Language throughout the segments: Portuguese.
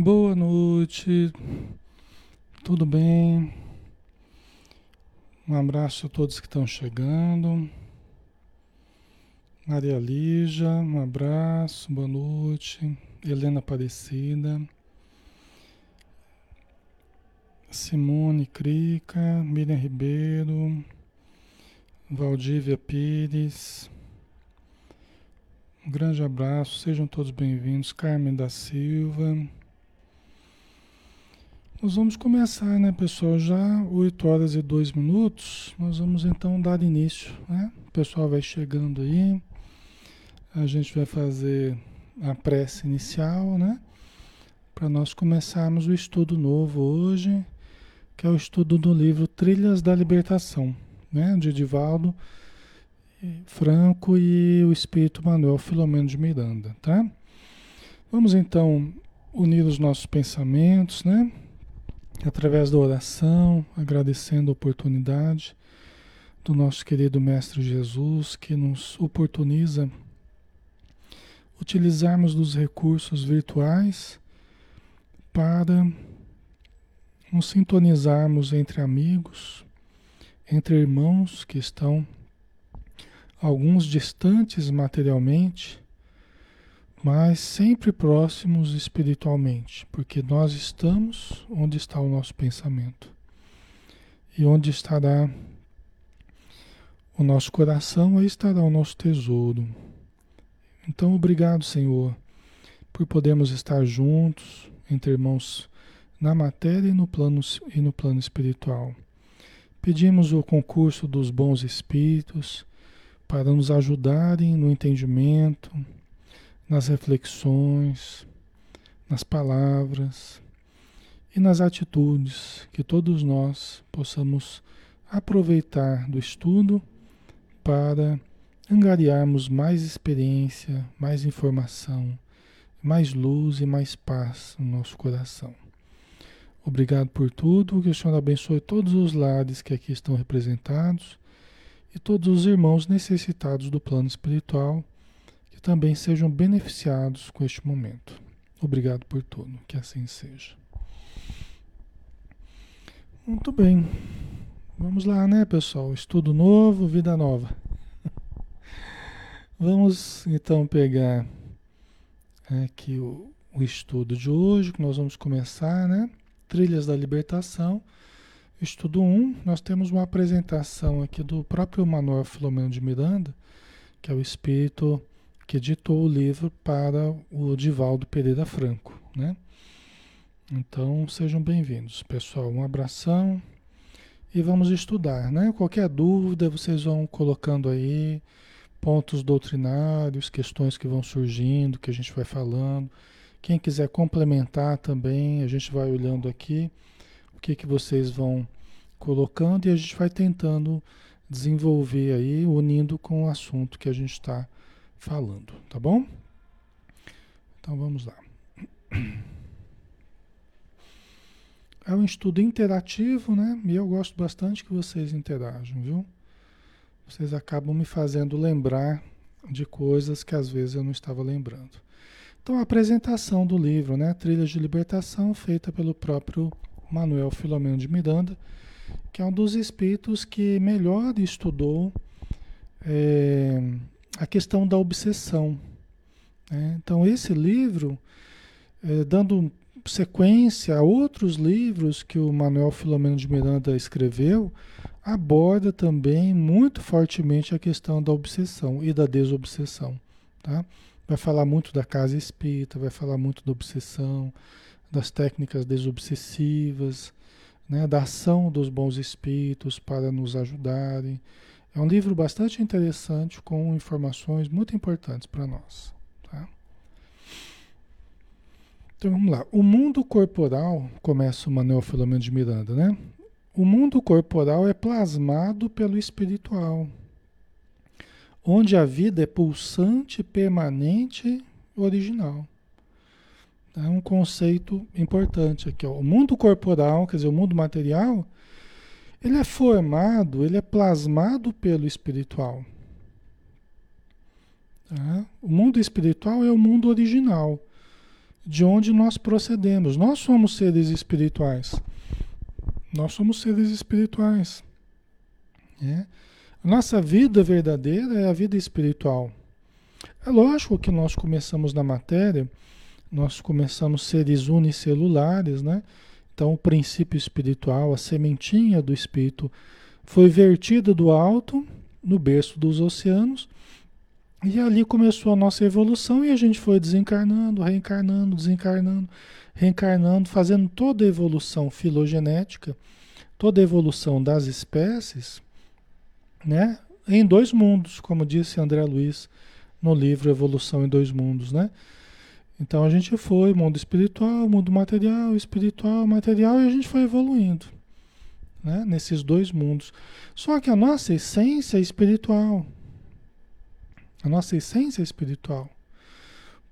Boa noite, tudo bem? Um abraço a todos que estão chegando. Maria Lígia, um abraço, boa noite. Helena Aparecida. Simone Crica, Miriam Ribeiro, Valdívia Pires. Um grande abraço, sejam todos bem-vindos. Carmen da Silva. Nós vamos começar, né, pessoal? Já 8 horas e 2 minutos. Nós vamos então dar início, né? O pessoal vai chegando aí. A gente vai fazer a prece inicial, né? Para nós começarmos o estudo novo hoje, que é o estudo do livro Trilhas da Libertação, né? De Edivaldo Franco e o Espírito Manuel Filomeno de Miranda, tá? Vamos então unir os nossos pensamentos, né? Através da oração, agradecendo a oportunidade do nosso querido Mestre Jesus, que nos oportuniza utilizarmos dos recursos virtuais para nos sintonizarmos entre amigos, entre irmãos que estão alguns distantes materialmente, mas sempre próximos espiritualmente, porque nós estamos onde está o nosso pensamento. E onde estará o nosso coração, aí estará o nosso tesouro. Então, obrigado, Senhor, por podermos estar juntos, entre irmãos, na matéria e no plano, e no plano espiritual. Pedimos o concurso dos bons espíritos para nos ajudarem no entendimento, nas reflexões, nas palavras e nas atitudes que todos nós possamos aproveitar do estudo para angariarmos mais experiência, mais informação, mais luz e mais paz no nosso coração. Obrigado por tudo, que o Senhor abençoe todos os lares que aqui estão representados e todos os irmãos necessitados do plano espiritual que também sejam beneficiados com este momento. Obrigado por tudo, que assim seja. Muito bem. Vamos lá, né, pessoal? Estudo novo, vida nova. Vamos então pegar aqui o, o estudo de hoje, que nós vamos começar, né? Trilhas da Libertação. Estudo 1, nós temos uma apresentação aqui do próprio Manuel Filomeno de Miranda, que é o espírito que editou o livro para o Divaldo Pereira Franco, né? Então, sejam bem-vindos, pessoal. Um abração e vamos estudar, né? Qualquer dúvida, vocês vão colocando aí pontos doutrinários, questões que vão surgindo, que a gente vai falando. Quem quiser complementar também, a gente vai olhando aqui o que que vocês vão colocando e a gente vai tentando desenvolver aí, unindo com o assunto que a gente está falando, tá bom? Então vamos lá. É um estudo interativo, né? E eu gosto bastante que vocês interajam, viu? Vocês acabam me fazendo lembrar de coisas que às vezes eu não estava lembrando. Então, a apresentação do livro, né? Trilhas de Libertação, feita pelo próprio Manuel Filomeno de Miranda, que é um dos espíritos que melhor estudou é, a questão da obsessão. Né? Então, esse livro, é, dando sequência a outros livros que o Manuel Filomeno de Miranda escreveu, aborda também muito fortemente a questão da obsessão e da desobsessão. Tá? Vai falar muito da casa espírita, vai falar muito da obsessão, das técnicas desobsessivas, né? da ação dos bons espíritos para nos ajudarem. É um livro bastante interessante com informações muito importantes para nós. Tá? Então vamos lá. O mundo corporal, começa o Manuel Filomeno de Miranda, né? O mundo corporal é plasmado pelo espiritual, onde a vida é pulsante, permanente, original. É um conceito importante aqui. Ó. O mundo corporal, quer dizer, o mundo material, ele é formado, ele é plasmado pelo espiritual. Tá? O mundo espiritual é o mundo original, de onde nós procedemos. Nós somos seres espirituais. Nós somos seres espirituais. É. Nossa vida verdadeira é a vida espiritual. É lógico que nós começamos na matéria, nós começamos seres unicelulares, né? Então, o princípio espiritual, a sementinha do espírito, foi vertida do alto, no berço dos oceanos, e ali começou a nossa evolução e a gente foi desencarnando, reencarnando, desencarnando, reencarnando, fazendo toda a evolução filogenética, toda a evolução das espécies, né? Em dois mundos, como disse André Luiz no livro Evolução em Dois Mundos, né? Então a gente foi mundo espiritual, mundo material, espiritual, material e a gente foi evoluindo, né? Nesses dois mundos. Só que a nossa essência é espiritual. A nossa essência é espiritual.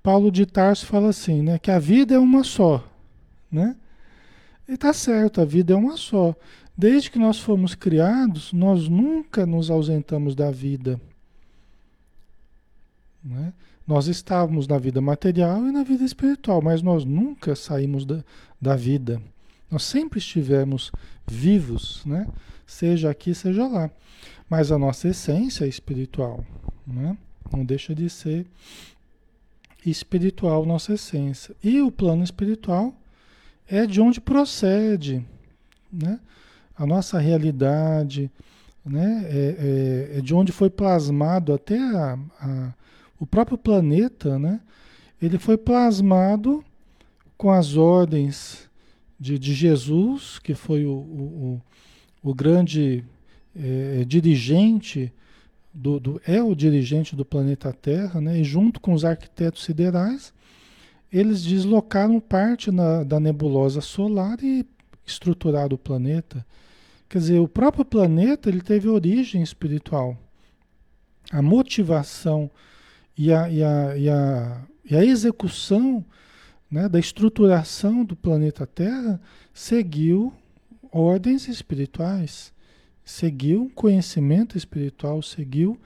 Paulo de Tarso fala assim, né? Que a vida é uma só, né? E tá certo, a vida é uma só. Desde que nós fomos criados, nós nunca nos ausentamos da vida. Né? Nós estávamos na vida material e na vida espiritual, mas nós nunca saímos da, da vida. Nós sempre estivemos vivos, né? seja aqui, seja lá. Mas a nossa essência é espiritual. Né? Não deixa de ser espiritual nossa essência. E o plano espiritual é de onde procede né? a nossa realidade, né? é, é, é de onde foi plasmado até a, a o próprio planeta, né? Ele foi plasmado com as ordens de, de Jesus, que foi o, o, o grande é, dirigente, do, do, é o dirigente do planeta Terra, né? e junto com os arquitetos siderais, eles deslocaram parte na, da nebulosa solar e estruturaram o planeta. Quer dizer, o próprio planeta ele teve origem espiritual. A motivação e a, e a, e a, e a execução né, da estruturação do planeta Terra seguiu ordens espirituais, seguiu conhecimento espiritual, seguiu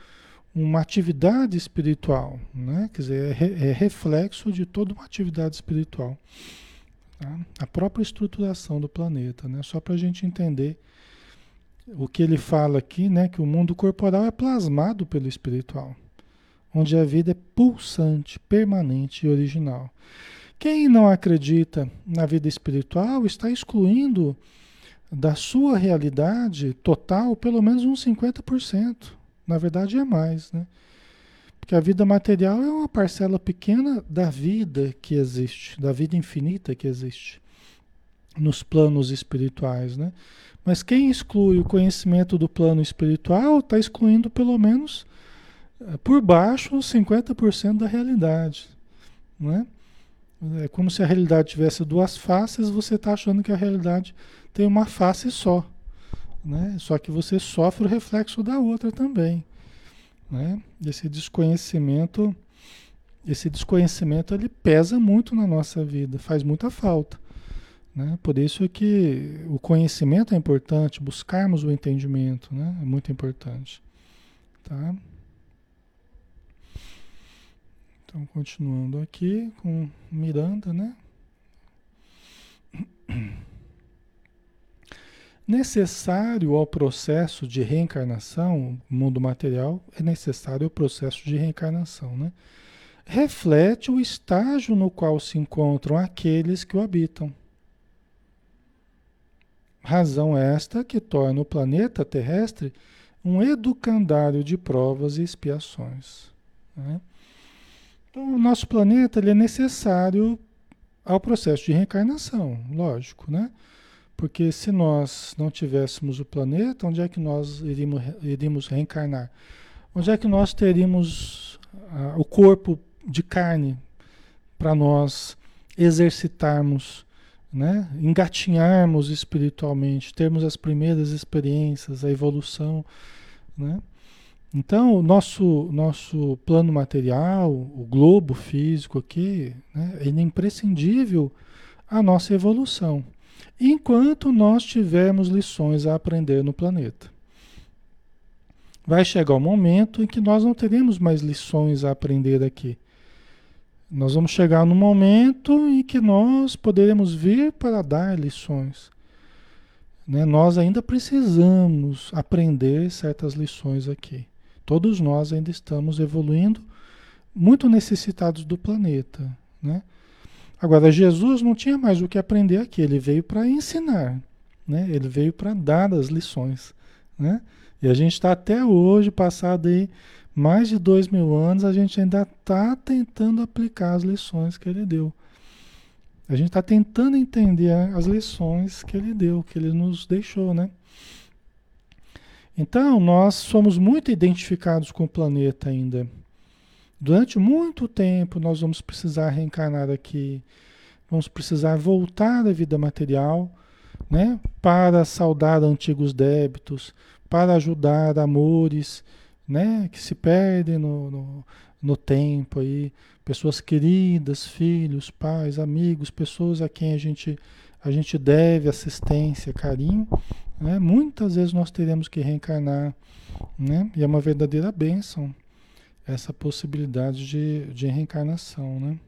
uma atividade espiritual, né? quer dizer, é, é reflexo de toda uma atividade espiritual. Tá? A própria estruturação do planeta, né? só para a gente entender o que ele fala aqui, né? que o mundo corporal é plasmado pelo espiritual onde a vida é pulsante, permanente e original. Quem não acredita na vida espiritual está excluindo da sua realidade total pelo menos uns 50%. Na verdade é mais, né? Porque a vida material é uma parcela pequena da vida que existe, da vida infinita que existe nos planos espirituais, né? Mas quem exclui o conhecimento do plano espiritual está excluindo pelo menos por baixo 50% da realidade. Né? É como se a realidade tivesse duas faces, você está achando que a realidade tem uma face só. Né? Só que você sofre o reflexo da outra também. Né? Esse desconhecimento, esse desconhecimento ele pesa muito na nossa vida, faz muita falta. Né? Por isso é que o conhecimento é importante, buscarmos o entendimento né? é muito importante. Tá? Então, continuando aqui com Miranda, né? Necessário ao processo de reencarnação, mundo material, é necessário o processo de reencarnação, né? Reflete o estágio no qual se encontram aqueles que o habitam. Razão esta que torna o planeta terrestre um educandário de provas e expiações. Né? Então, o nosso planeta ele é necessário ao processo de reencarnação, lógico, né? Porque se nós não tivéssemos o planeta, onde é que nós iríamos, iríamos reencarnar? Onde é que nós teríamos ah, o corpo de carne para nós exercitarmos, né? engatinharmos espiritualmente, termos as primeiras experiências, a evolução, né? Então, o nosso, nosso plano material, o globo físico aqui, né, é imprescindível à nossa evolução, enquanto nós tivermos lições a aprender no planeta. Vai chegar o momento em que nós não teremos mais lições a aprender aqui. Nós vamos chegar no momento em que nós poderemos vir para dar lições. Né? Nós ainda precisamos aprender certas lições aqui. Todos nós ainda estamos evoluindo, muito necessitados do planeta. Né? Agora, Jesus não tinha mais o que aprender aqui, ele veio para ensinar, né? ele veio para dar as lições. Né? E a gente está até hoje, passado aí mais de dois mil anos, a gente ainda está tentando aplicar as lições que ele deu. A gente está tentando entender as lições que ele deu, que ele nos deixou, né? Então, nós somos muito identificados com o planeta ainda. Durante muito tempo, nós vamos precisar reencarnar aqui, vamos precisar voltar à vida material, né? Para saldar antigos débitos, para ajudar amores, né, que se perdem no, no, no tempo aí, pessoas queridas, filhos, pais, amigos, pessoas a quem a gente, a gente deve assistência, carinho, né? muitas vezes nós teremos que reencarnar, né? e é uma verdadeira bênção essa possibilidade de, de reencarnação, né?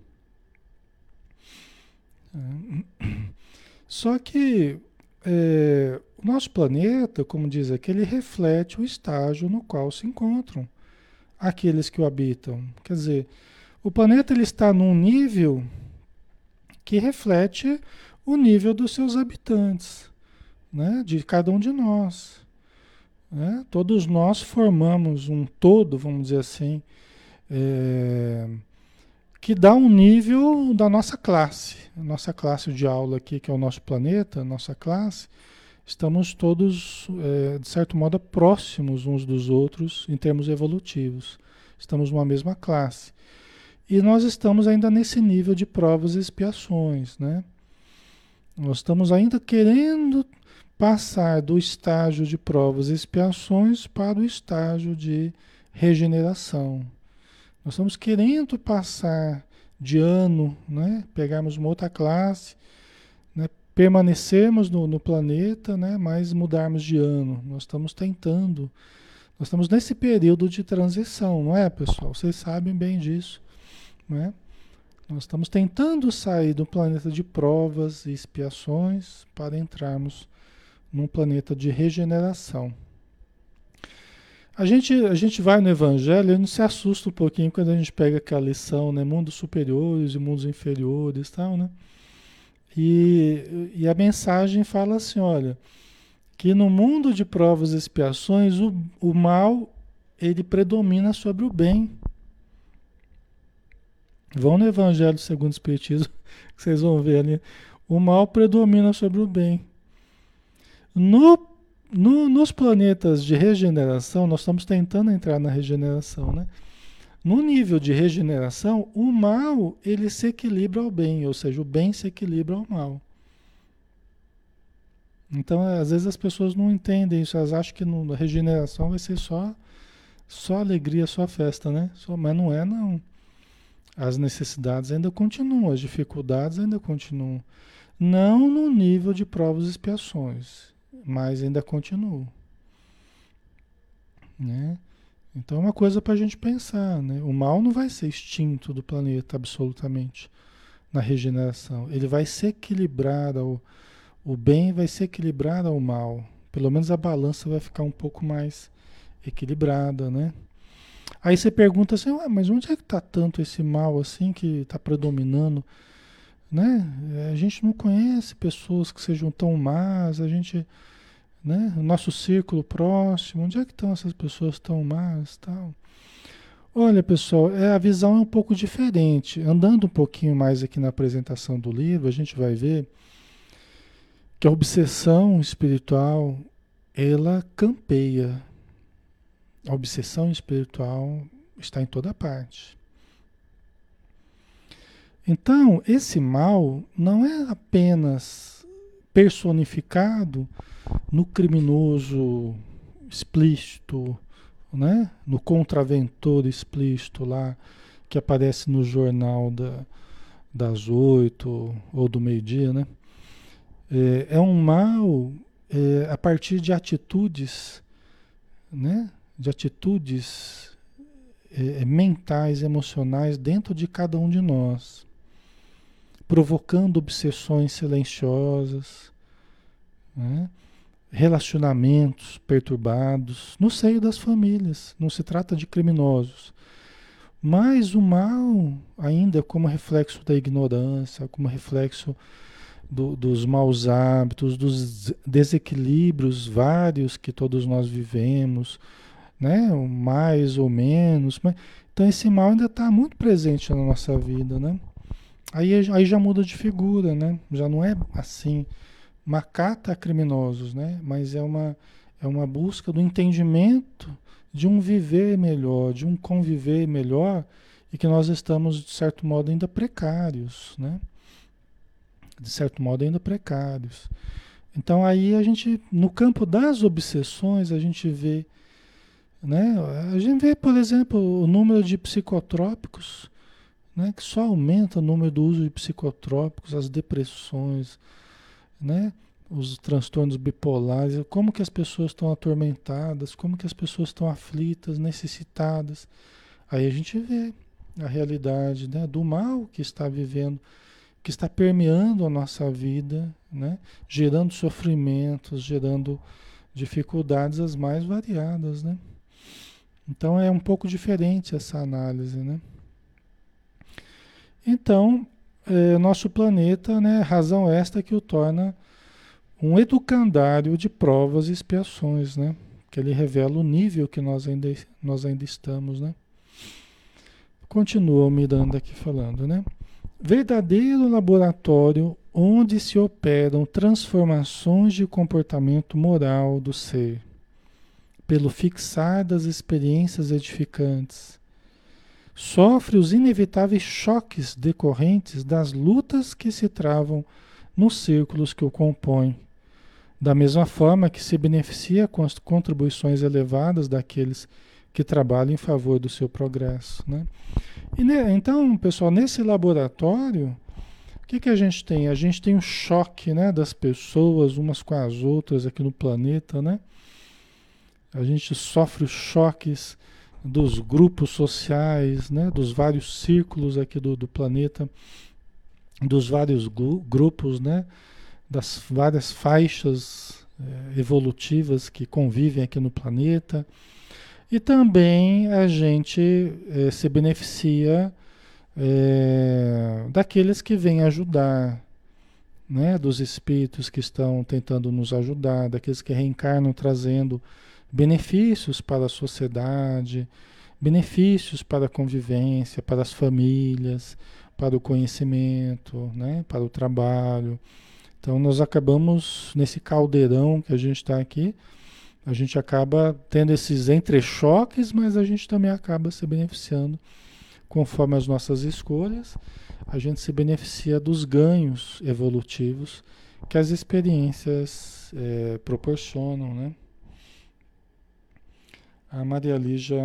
Só que é, o nosso planeta, como diz aqui, ele reflete o estágio no qual se encontram aqueles que o habitam. Quer dizer, o planeta ele está num nível que reflete o nível dos seus habitantes, né? de cada um de nós. Né? Todos nós formamos um todo, vamos dizer assim, é, que dá um nível da nossa classe. Nossa classe de aula aqui, que é o nosso planeta, nossa classe, estamos todos, é, de certo modo, próximos uns dos outros em termos evolutivos. Estamos numa mesma classe. E nós estamos ainda nesse nível de provas e expiações, né? Nós estamos ainda querendo passar do estágio de provas e expiações para o estágio de regeneração. Nós estamos querendo passar de ano, né? pegarmos uma outra classe permanecermos no, no, planeta, né, mas mudarmos de ano. Nós estamos tentando. Nós estamos nesse período de transição, não é, pessoal? Vocês sabem bem disso, não é? Nós estamos tentando sair do planeta de provas e expiações para entrarmos num planeta de regeneração. A gente, a gente vai no Evangelho e não se assusta um pouquinho quando a gente pega aquela lição, né? Mundos superiores e mundos inferiores tal, né? E, e a mensagem fala assim: olha, que no mundo de provas e expiações o, o mal ele predomina sobre o bem. Vão no Evangelho segundo o Espiritismo, que vocês vão ver ali. O mal predomina sobre o bem. No, no, nos planetas de regeneração, nós estamos tentando entrar na regeneração, né? No nível de regeneração, o mal ele se equilibra ao bem, ou seja, o bem se equilibra ao mal. Então, às vezes as pessoas não entendem isso, elas acham que na regeneração vai ser só só alegria, só festa, né? Só, mas não é não. As necessidades ainda continuam, as dificuldades ainda continuam. Não no nível de provas e expiações, mas ainda continuam. Né? Então é uma coisa para a gente pensar, né? O mal não vai ser extinto do planeta absolutamente na regeneração. Ele vai se equilibrar ao, o bem vai se equilibrar ao mal. Pelo menos a balança vai ficar um pouco mais equilibrada, né? Aí você pergunta assim, mas onde é que está tanto esse mal assim que está predominando? Né? A gente não conhece pessoas que sejam tão más, a gente né? O nosso círculo próximo, onde é que estão essas pessoas tão más, tal? Olha, pessoal, é, a visão é um pouco diferente. Andando um pouquinho mais aqui na apresentação do livro, a gente vai ver que a obsessão espiritual, ela campeia. A obsessão espiritual está em toda parte. Então, esse mal não é apenas personificado no criminoso explícito, né? no contraventor explícito lá, que aparece no jornal da, das oito ou do meio-dia, né? É, é, um mal é, a partir de atitudes, né? De atitudes é, mentais, emocionais dentro de cada um de nós, provocando obsessões silenciosas, né? Relacionamentos perturbados no seio das famílias. Não se trata de criminosos. Mas o mal, ainda como reflexo da ignorância, como reflexo do, dos maus hábitos, dos desequilíbrios vários que todos nós vivemos, né? mais ou menos. Mas, então esse mal ainda está muito presente na nossa vida, né? Aí, aí já muda de figura, né? Já não é assim macata criminosos, né? Mas é uma, é uma busca do entendimento de um viver melhor, de um conviver melhor e que nós estamos, de certo modo, ainda precários, né? De certo modo, ainda precários. Então aí a gente, no campo das obsessões, a gente vê, né? A gente vê, por exemplo, o número de psicotrópicos, né? Que só aumenta o número do uso de psicotrópicos, as depressões, né? Os transtornos bipolares, como que as pessoas estão atormentadas, como que as pessoas estão aflitas, necessitadas. Aí a gente vê a realidade né, do mal que está vivendo, que está permeando a nossa vida, né, gerando sofrimentos, gerando dificuldades as mais variadas. Né? Então é um pouco diferente essa análise. Né? Então, é, nosso planeta, né, razão esta que o torna um educandário de provas e expiações, né? Que ele revela o nível que nós ainda, nós ainda estamos, né? Continua o Miranda aqui falando, né? Verdadeiro laboratório onde se operam transformações de comportamento moral do ser, pelo fixar das experiências edificantes, sofre os inevitáveis choques decorrentes das lutas que se travam nos círculos que o compõem. Da mesma forma que se beneficia com as contribuições elevadas daqueles que trabalham em favor do seu progresso. Né? E, então, pessoal, nesse laboratório, o que, que a gente tem? A gente tem um choque né, das pessoas umas com as outras aqui no planeta. Né? A gente sofre os choques dos grupos sociais, né, dos vários círculos aqui do, do planeta, dos vários grupos, né, das várias faixas é, evolutivas que convivem aqui no planeta. E também a gente é, se beneficia é, daqueles que vêm ajudar, né, dos espíritos que estão tentando nos ajudar, daqueles que reencarnam trazendo benefícios para a sociedade, benefícios para a convivência, para as famílias, para o conhecimento, né, para o trabalho. Então nós acabamos nesse caldeirão que a gente está aqui, a gente acaba tendo esses entrechoques, mas a gente também acaba se beneficiando conforme as nossas escolhas, a gente se beneficia dos ganhos evolutivos que as experiências é, proporcionam, né? A Maria Lígia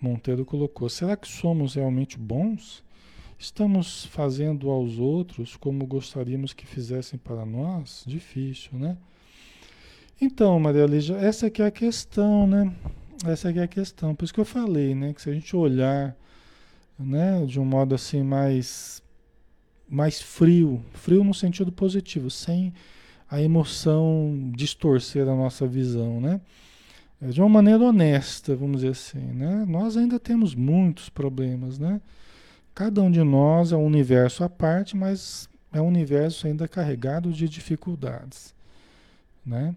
Monteiro colocou: será que somos realmente bons? Estamos fazendo aos outros como gostaríamos que fizessem para nós? Difícil, né? Então, Maria Lígia, essa aqui é a questão, né? Essa aqui é a questão. Por isso que eu falei, né? Que se a gente olhar, né, de um modo assim mais mais frio, frio no sentido positivo, sem a emoção distorcer a nossa visão, né? É, de uma maneira honesta, vamos dizer assim, né? Nós ainda temos muitos problemas, né? Cada um de nós é um universo à parte, mas é um universo ainda carregado de dificuldades, né?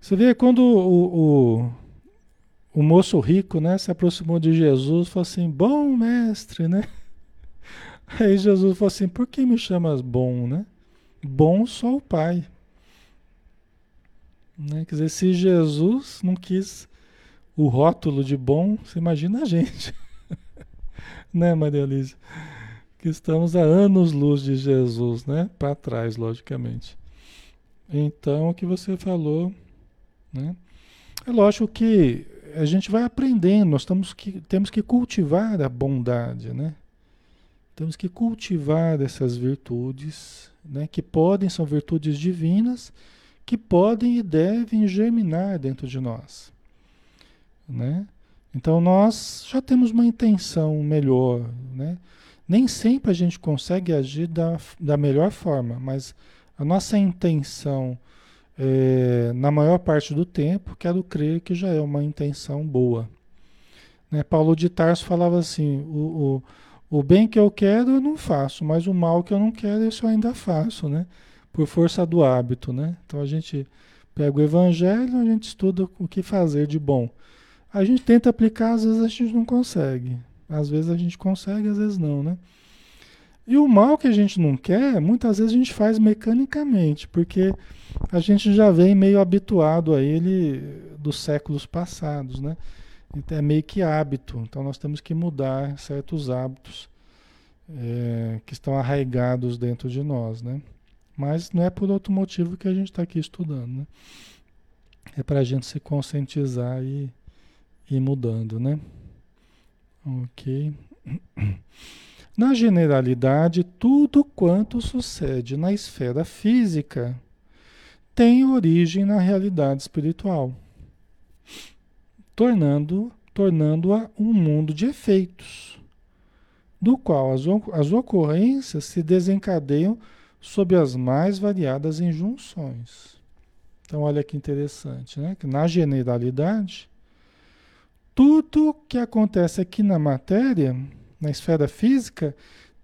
Você vê quando o, o, o moço rico, né, se aproximou de Jesus, falou assim: "Bom mestre", né? Aí Jesus falou assim: "Por que me chamas bom, né? Bom só o Pai." Né? Quer dizer, se Jesus não quis o rótulo de bom, você imagina a gente. né, Maria Elisa? Que estamos a anos-luz de Jesus, né? Para trás, logicamente. Então, o que você falou, né? É lógico que a gente vai aprendendo, nós temos que, temos que cultivar a bondade, né? Temos que cultivar essas virtudes, né? Que podem, são virtudes divinas, que podem e devem germinar dentro de nós, né? Então nós já temos uma intenção melhor, né? Nem sempre a gente consegue agir da, da melhor forma, mas a nossa intenção, é, na maior parte do tempo, quero crer que já é uma intenção boa. Né? Paulo de Tarso falava assim: o, o, o bem que eu quero eu não faço, mas o mal que eu não quero, isso eu ainda faço, né? Por força do hábito, né? Então a gente pega o evangelho, a gente estuda o que fazer de bom. A gente tenta aplicar, às vezes a gente não consegue. Às vezes a gente consegue, às vezes não, né? E o mal que a gente não quer, muitas vezes a gente faz mecanicamente, porque a gente já vem meio habituado a ele dos séculos passados, né? Então é meio que hábito. Então nós temos que mudar certos hábitos é, que estão arraigados dentro de nós, né? Mas não é por outro motivo que a gente está aqui estudando, né? É para a gente se conscientizar e ir mudando, né? Ok. Na generalidade, tudo quanto sucede na esfera física tem origem na realidade espiritual, tornando tornando-a um mundo de efeitos, do qual as, as ocorrências se desencadeiam sob as mais variadas injunções. Então, olha que interessante, né? Que na generalidade, tudo que acontece aqui na matéria, na esfera física,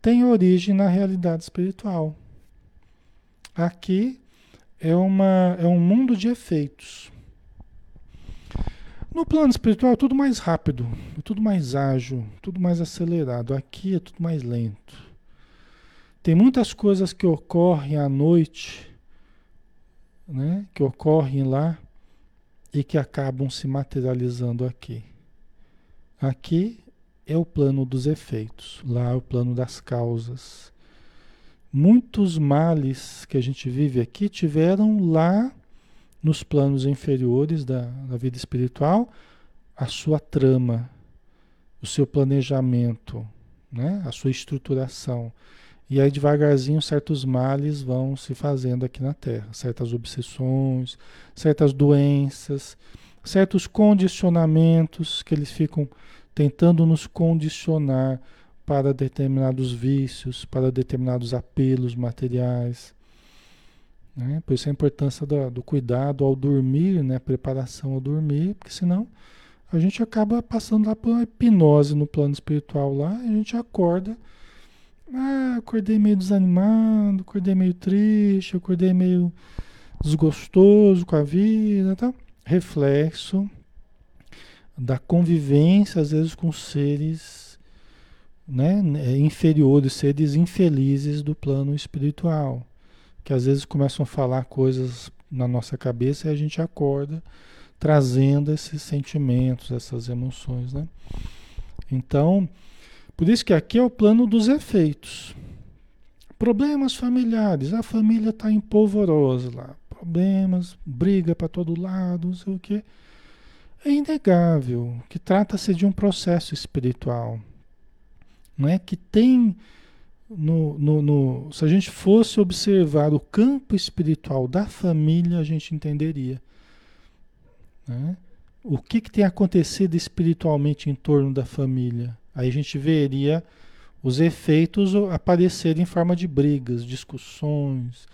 tem origem na realidade espiritual. Aqui é, uma, é um mundo de efeitos. No plano espiritual é tudo mais rápido, é tudo mais ágil, tudo mais acelerado. Aqui é tudo mais lento. Tem muitas coisas que ocorrem à noite, né, que ocorrem lá e que acabam se materializando aqui. Aqui é o plano dos efeitos, lá é o plano das causas. Muitos males que a gente vive aqui tiveram lá nos planos inferiores da, da vida espiritual a sua trama, o seu planejamento, né? a sua estruturação. E aí devagarzinho certos males vão se fazendo aqui na Terra, certas obsessões, certas doenças, certos condicionamentos que eles ficam tentando nos condicionar para determinados vícios, para determinados apelos materiais. Né? Por isso a importância do, do, cuidado ao dormir, né? preparação ao dormir, porque senão a gente acaba passando lá por uma hipnose no plano espiritual lá, a gente acorda, ah, acordei meio desanimado, acordei meio triste, acordei meio desgostoso com a vida, tá? reflexo da convivência, às vezes, com seres né, inferiores, seres infelizes do plano espiritual, que às vezes começam a falar coisas na nossa cabeça e a gente acorda trazendo esses sentimentos, essas emoções, né? Então, por isso que aqui é o plano dos efeitos. Problemas familiares, a família está empolvorosa lá, problemas, briga para todo lado, não sei o quê. É inegável que trata-se de um processo espiritual, não é que tem no, no, no, se a gente fosse observar o campo espiritual da família, a gente entenderia né? o que, que tem acontecido espiritualmente em torno da família. Aí a gente veria os efeitos aparecerem em forma de brigas, discussões,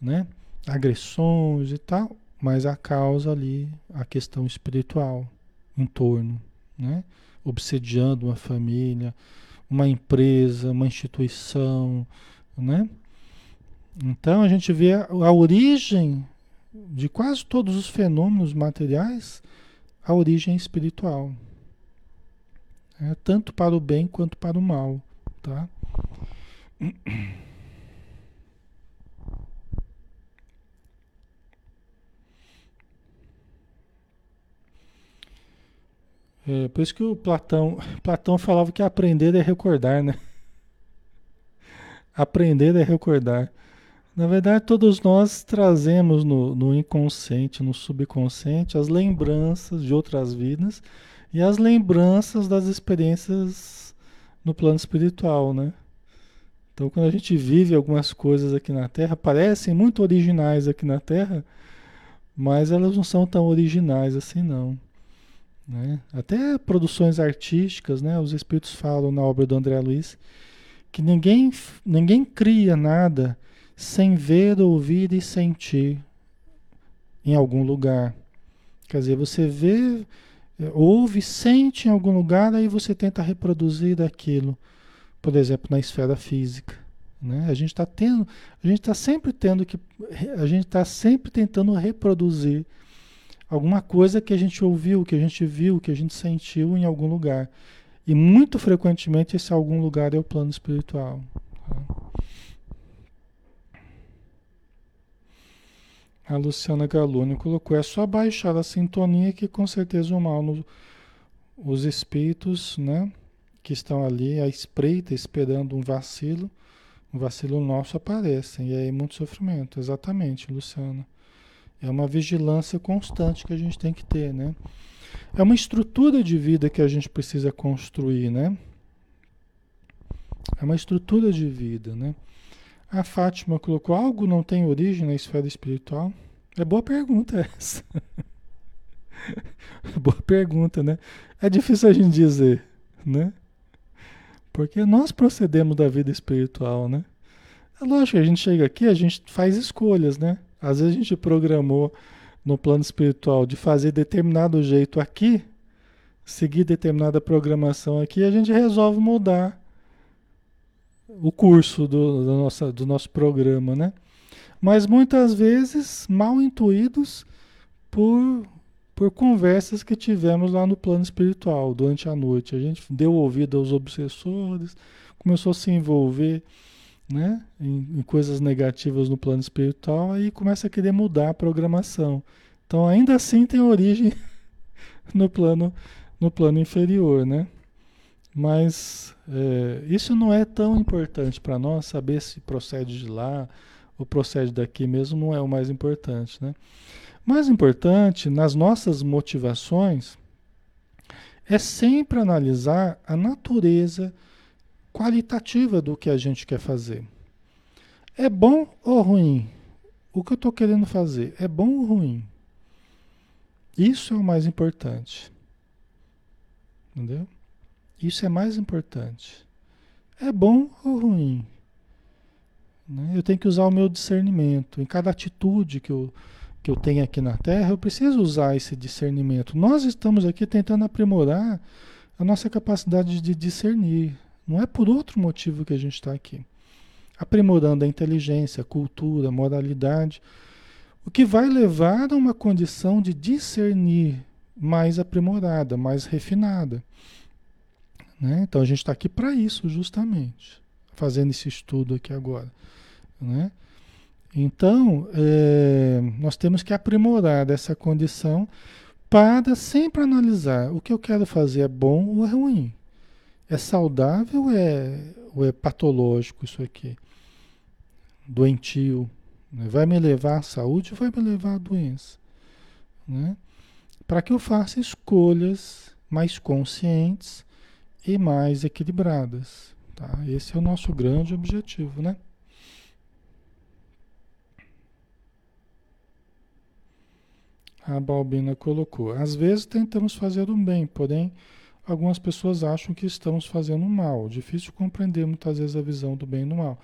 né? agressões e tal, mas a causa ali, a questão espiritual em torno, né? obsediando uma família, uma empresa, uma instituição, né? Então a gente vê a, a origem de quase todos os fenômenos materiais, a origem espiritual. É, tanto para o bem quanto para o mal, tá? É, por isso que o Platão, Platão falava que aprender é recordar, né? Aprender é recordar. Na verdade, todos nós trazemos no, no inconsciente, no subconsciente, as lembranças de outras vidas e as lembranças das experiências no plano espiritual, né? Então, quando a gente vive algumas coisas aqui na Terra, parecem muito originais aqui na Terra, mas elas não são tão originais assim, não. Né? Até produções artísticas, né? os espíritos falam na obra do André Luiz que ninguém, ninguém cria nada sem ver, ouvir e sentir em algum lugar. Quer dizer, você vê, ouve, sente em algum lugar, aí você tenta reproduzir daquilo. Por exemplo, na esfera física. Né? A gente está tendo, a gente está sempre tendo que, a gente está sempre tentando reproduzir alguma coisa que a gente ouviu, que a gente viu, que a gente sentiu em algum lugar. E muito frequentemente esse algum lugar é o plano espiritual. Tá? A Luciana Galone colocou: é só baixar a sintonia que com certeza o mal, no, os espíritos, né, que estão ali à espreita, esperando um vacilo, um vacilo nosso aparecem. E aí muito sofrimento. Exatamente, Luciana. É uma vigilância constante que a gente tem que ter, né? É uma estrutura de vida que a gente precisa construir, né? É uma estrutura de vida, né? A Fátima colocou: algo não tem origem na esfera espiritual? É boa pergunta essa. boa pergunta, né? É difícil a gente dizer, né? Porque nós procedemos da vida espiritual, né? É lógico que a gente chega aqui, a gente faz escolhas, né? Às vezes a gente programou no plano espiritual de fazer determinado jeito aqui, seguir determinada programação aqui, a gente resolve mudar o curso do, do, nossa, do nosso programa, né? Mas muitas vezes mal intuídos por, por conversas que tivemos lá no plano espiritual durante a noite. A gente deu ouvido aos obsessores, começou a se envolver né, em, em, coisas negativas no plano espiritual, aí começa a querer mudar a programação. Então, ainda assim, tem origem no plano, no plano inferior, né? Mas é, isso não é tão importante para nós saber se procede de lá ou procede daqui mesmo, não é o mais importante, né? Mais importante nas nossas motivações é sempre analisar a natureza qualitativa do que a gente quer fazer. É bom ou ruim? O que eu estou querendo fazer é bom ou ruim? Isso é o mais importante. Entendeu? Isso é mais importante. É bom ou ruim? Né? Eu tenho que usar o meu discernimento. Em cada atitude que eu, que eu tenho aqui na Terra, eu preciso usar esse discernimento. Nós estamos aqui tentando aprimorar a nossa capacidade de discernir. Não é por outro motivo que a gente está aqui. Aprimorando a inteligência, a cultura, a moralidade, o que vai levar a uma condição de discernir mais aprimorada, mais refinada. Né? Então a gente está aqui para isso, justamente, fazendo esse estudo aqui agora. Né? Então, é, nós temos que aprimorar essa condição para sempre analisar o que eu quero fazer é bom ou é ruim. É saudável ou é, ou é patológico isso aqui? Doentio. Né? Vai me levar à saúde ou vai me levar à doença? Né? Para que eu faça escolhas mais conscientes e mais equilibradas. Tá? Esse é o nosso grande objetivo, né? A Balbina colocou. Às vezes tentamos fazer o bem, porém algumas pessoas acham que estamos fazendo mal. Difícil compreender muitas vezes a visão do bem e do mal.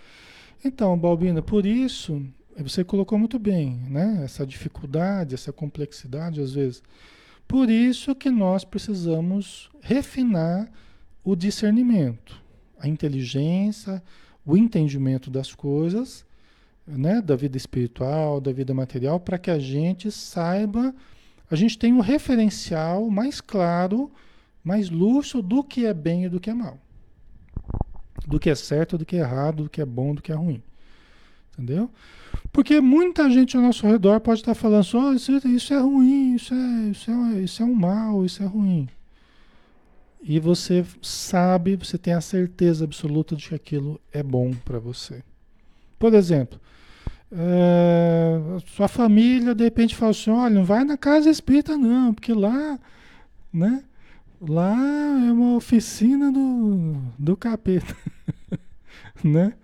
Então, Balbina, por isso, você colocou muito bem, né? Essa dificuldade, essa complexidade, às vezes. Por isso que nós precisamos refinar o discernimento, a inteligência, o entendimento das coisas, né? Da vida espiritual, da vida material, para que a gente saiba, a gente tenha um referencial mais claro mais luxo do que é bem e do que é mal. Do que é certo, do que é errado, do que é bom, do que é ruim. Entendeu? Porque muita gente ao nosso redor pode estar falando só, oh, isso, isso, é ruim, isso é, isso, é, isso é um mal, isso é ruim. E você sabe, você tem a certeza absoluta de que aquilo é bom para você. Por exemplo, é, sua família de repente fala assim, olha, não vai na casa espírita não, porque lá, né? Lá é uma oficina do, do capeta, né?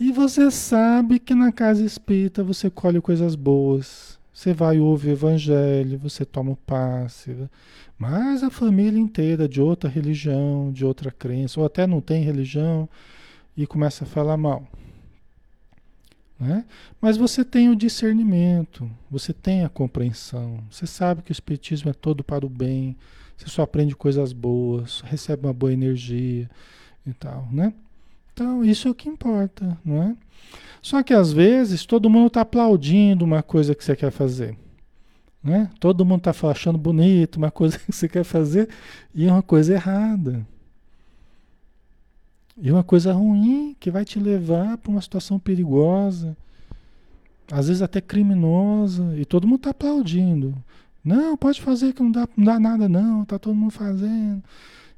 E você sabe que na casa espírita você colhe coisas boas. Você vai ouvir o evangelho, você toma o passe, mas a família inteira de outra religião, de outra crença, ou até não tem religião, e começa a falar mal. Né? Mas você tem o discernimento, você tem a compreensão, você sabe que o Espiritismo é todo para o bem, você só aprende coisas boas, recebe uma boa energia e tal, né? Então, isso é o que importa, não é? Só que às vezes todo mundo está aplaudindo uma coisa que você quer fazer. Né? Todo mundo está achando bonito uma coisa que você quer fazer e uma coisa errada. E uma coisa ruim que vai te levar para uma situação perigosa, às vezes até criminosa, e todo mundo está aplaudindo. Não, pode fazer que não dá, não dá nada, não, tá todo mundo fazendo.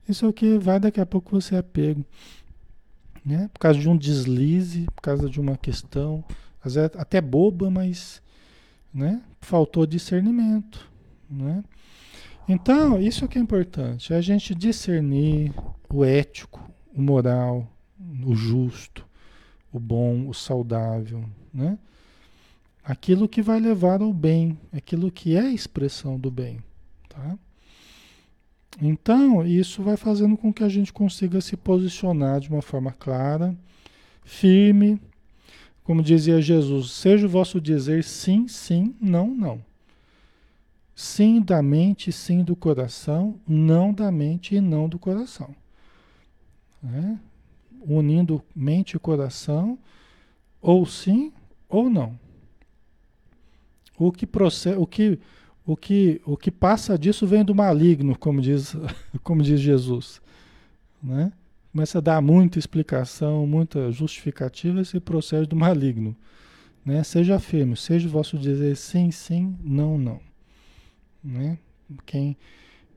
Isso é o que vai daqui a pouco você é pego. Né? Por causa de um deslize, por causa de uma questão, às vezes até boba, mas né? faltou discernimento. Né? Então, isso é que é importante, é a gente discernir o ético, o moral, o justo, o bom, o saudável, né? Aquilo que vai levar ao bem, aquilo que é a expressão do bem, tá? Então, isso vai fazendo com que a gente consiga se posicionar de uma forma clara, firme, como dizia Jesus, seja o vosso dizer sim, sim, não, não. Sim da mente, sim do coração, não da mente e não do coração né? unindo mente e coração, ou sim ou não. O que, procede, o que, o que, o que passa disso vem do maligno, como diz, como diz Jesus. Né? Começa a dar muita explicação, muita justificativa, esse procede do maligno. Né? Seja firme, seja o vosso dizer sim, sim, não, não. Né? Quem,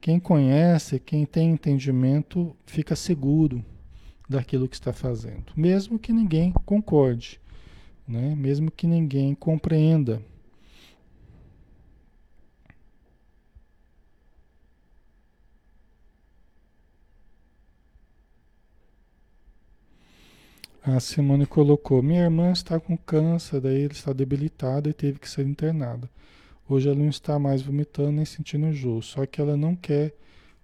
quem conhece, quem tem entendimento, fica seguro daquilo que está fazendo, mesmo que ninguém concorde, né? mesmo que ninguém compreenda. A Simone colocou: Minha irmã está com câncer, daí ela está debilitada e teve que ser internada. Hoje ela não está mais vomitando nem sentindo enjoo, só que ela não quer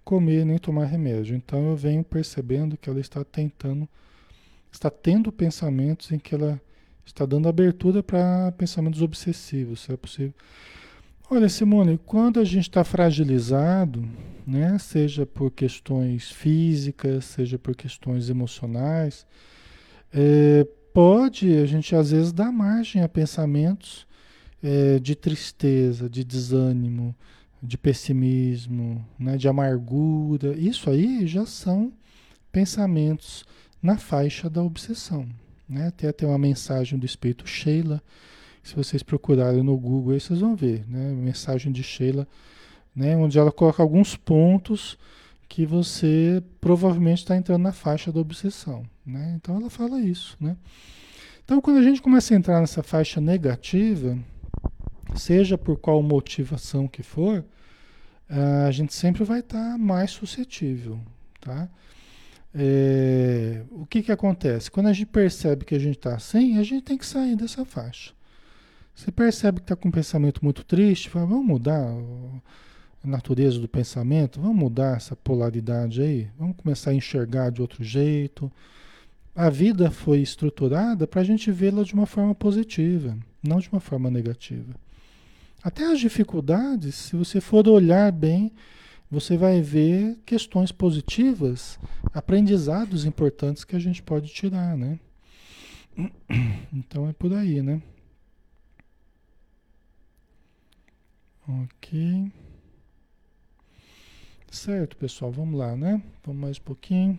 comer nem tomar remédio. Então eu venho percebendo que ela está tentando, está tendo pensamentos em que ela está dando abertura para pensamentos obsessivos, se é possível. Olha, Simone, quando a gente está fragilizado, né, seja por questões físicas, seja por questões emocionais, é, pode a gente às vezes dar margem a pensamentos é, de tristeza, de desânimo, de pessimismo, né, de amargura, isso aí já são pensamentos na faixa da obsessão. Né? Até tem uma mensagem do espírito Sheila, se vocês procurarem no Google aí vocês vão ver, né? mensagem de Sheila, né? onde ela coloca alguns pontos que você provavelmente está entrando na faixa da obsessão. Né? Então ela fala isso. Né? Então quando a gente começa a entrar nessa faixa negativa, seja por qual motivação que for, a gente sempre vai estar tá mais suscetível, tá? É, o que que acontece? Quando a gente percebe que a gente está assim, a gente tem que sair dessa faixa. Você percebe que está com um pensamento muito triste, fala, vamos mudar a natureza do pensamento, vamos mudar essa polaridade aí, vamos começar a enxergar de outro jeito. A vida foi estruturada para a gente vê-la de uma forma positiva, não de uma forma negativa. Até as dificuldades, se você for olhar bem, você vai ver questões positivas, aprendizados importantes que a gente pode tirar, né? Então é por aí, né? Ok. Certo, pessoal, vamos lá, né? Vamos mais um pouquinho.